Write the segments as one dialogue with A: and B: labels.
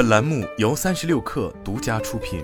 A: 本栏目由三十六氪独家出品。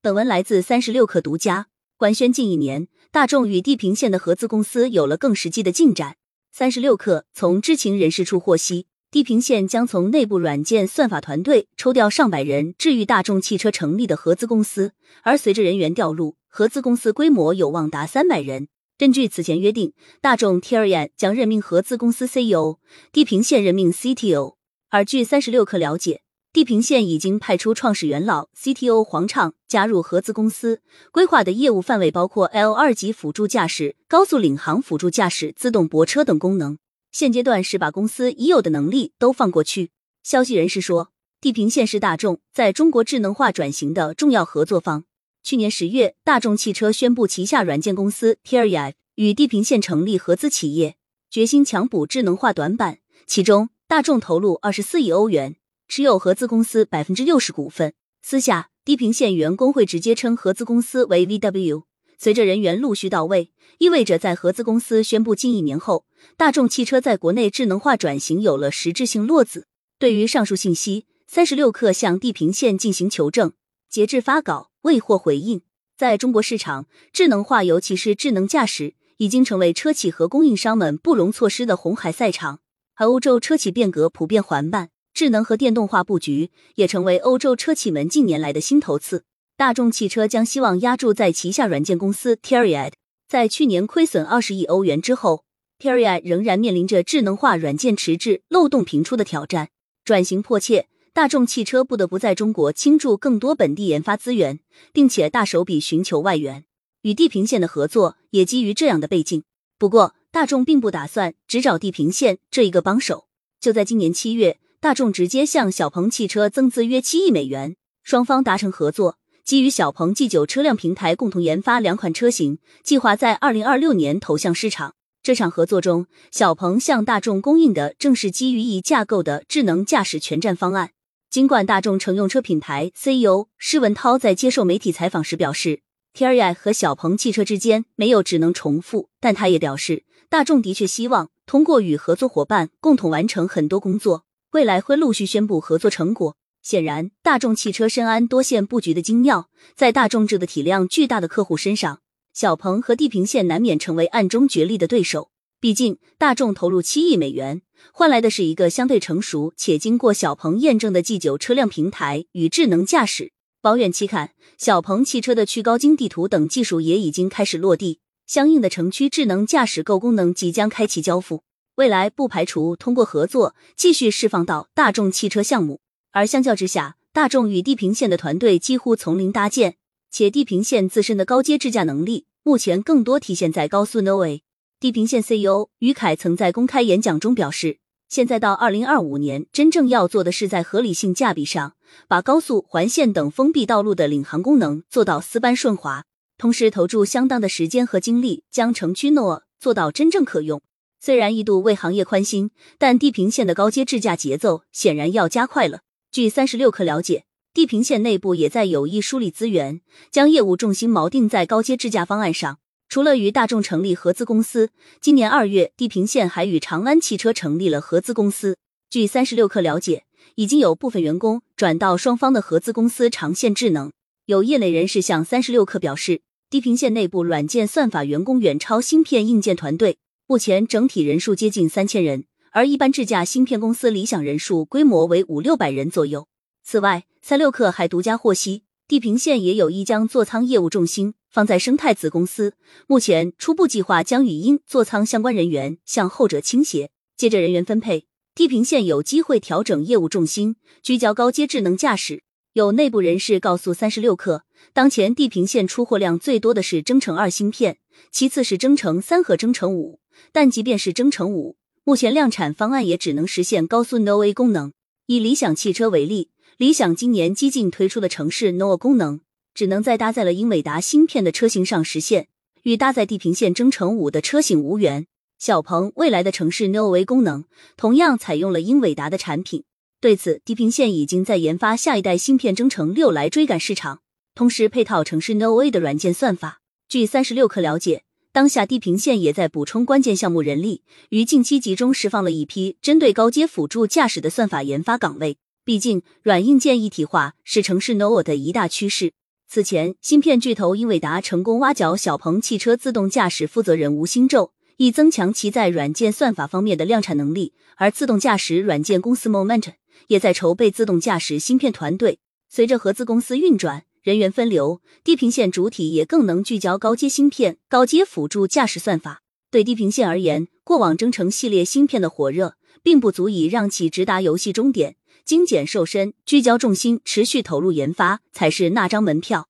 B: 本文来自三十六氪独家。官宣近一年，大众与地平线的合资公司有了更实际的进展。三十六氪从知情人士处获悉，地平线将从内部软件算法团队抽调上百人，至于大众汽车成立的合资公司。而随着人员调入，合资公司规模有望达三百人。根据此前约定，大众 t i r i a 将任命合资公司 CEO，地平线任命 CTO。而据三十六氪了解，地平线已经派出创始元老 CTO 黄畅加入合资公司，规划的业务范围包括 L 二级辅助驾驶、高速领航辅助驾驶、自动泊车等功能。现阶段是把公司已有的能力都放过去。消息人士说，地平线是大众在中国智能化转型的重要合作方。去年十月，大众汽车宣布旗下软件公司 t i r i a 与地平线成立合资企业，决心强补智能化短板。其中，大众投入二十四亿欧元，持有合资公司百分之六十股份。私下，地平线员工会直接称合资公司为 VW。随着人员陆续到位，意味着在合资公司宣布近一年后，大众汽车在国内智能化转型有了实质性落子。对于上述信息，三十六氪向地平线进行求证。截至发稿，未获回应。在中国市场，智能化尤其是智能驾驶已经成为车企和供应商们不容错失的红海赛场。而欧洲车企变革普遍缓慢，智能和电动化布局也成为欧洲车企们近年来的新头次。大众汽车将希望压注在旗下软件公司 t e r i a d 在去年亏损二十亿欧元之后 t e r i a d 仍然面临着智能化软件迟滞、漏洞频出的挑战，转型迫切。大众汽车不得不在中国倾注更多本地研发资源，并且大手笔寻求外援。与地平线的合作也基于这样的背景。不过，大众并不打算只找地平线这一个帮手。就在今年七月，大众直接向小鹏汽车增资约七亿美元，双方达成合作，基于小鹏 G 九车辆平台共同研发两款车型，计划在二零二六年投向市场。这场合作中，小鹏向大众供应的正是基于一架构的智能驾驶全站方案。尽管大众乘用车品牌 CEO 施文涛在接受媒体采访时表示 t i r i a 和小鹏汽车之间没有只能重复，但他也表示，大众的确希望通过与合作伙伴共同完成很多工作，未来会陆续宣布合作成果。显然，大众汽车深谙多线布局的精妙，在大众这个体量巨大的客户身上，小鹏和地平线难免成为暗中角力的对手。毕竟，大众投入七亿美元，换来的是一个相对成熟且经过小鹏验证的 G 九车辆平台与智能驾驶。保远期看，小鹏汽车的去高精地图等技术也已经开始落地，相应的城区智能驾驶购功能即将开启交付。未来不排除通过合作继续释放到大众汽车项目。而相较之下，大众与地平线的团队几乎从零搭建，且地平线自身的高阶智驾能力目前更多体现在高速 NOA。地平线 CEO 于凯曾在公开演讲中表示，现在到二零二五年，真正要做的是在合理性价比上，把高速环线等封闭道路的领航功能做到丝般顺滑，同时投注相当的时间和精力，将城区诺做到真正可用。虽然一度为行业宽心，但地平线的高阶智驾节奏显然要加快了。据三十六氪了解，地平线内部也在有意梳理资源，将业务重心锚定在高阶智驾方案上。除了与大众成立合资公司，今年二月，地平线还与长安汽车成立了合资公司。据三十六氪了解，已经有部分员工转到双方的合资公司长线智能。有业内人士向三十六氪表示，地平线内部软件算法员工远超芯片硬件团队，目前整体人数接近三千人，而一般智驾芯片公司理想人数规模为五六百人左右。此外，三六氪还独家获悉。地平线也有意将座舱业务重心放在生态子公司，目前初步计划将语音座舱相关人员向后者倾斜。接着人员分配，地平线有机会调整业务重心，聚焦高阶智能驾驶。有内部人士告诉三十六氪，当前地平线出货量最多的是征程二芯片，其次是征程三和征程五。但即便是征程五，目前量产方案也只能实现高速 No A 功能。以理想汽车为例。理想今年激进推出的城市 NOA 功能，只能在搭载了英伟达芯片的车型上实现，与搭载地平线征程五的车型无缘。小鹏未来的城市 NOA 功能同样采用了英伟达的产品。对此，地平线已经在研发下一代芯片征程六来追赶市场，同时配套城市 NOA 的软件算法。据三十六氪了解，当下地平线也在补充关键项目人力，于近期集中释放了一批针对高阶辅助驾驶的算法研发岗位。毕竟，软硬件一体化是城市 NOA 的一大趋势。此前，芯片巨头英伟达成功挖角小鹏汽车自动驾驶负责人吴兴宙，以增强其在软件算法方面的量产能力。而自动驾驶软件公司 Moment 也在筹备自动驾驶芯片团队。随着合资公司运转，人员分流，地平线主体也更能聚焦高阶芯片、高阶辅助驾驶算法。对地平线而言，过往征程系列芯片的火热，并不足以让其直达游戏终点。精简瘦身，聚焦重心，持续投入研发，才是那张门票。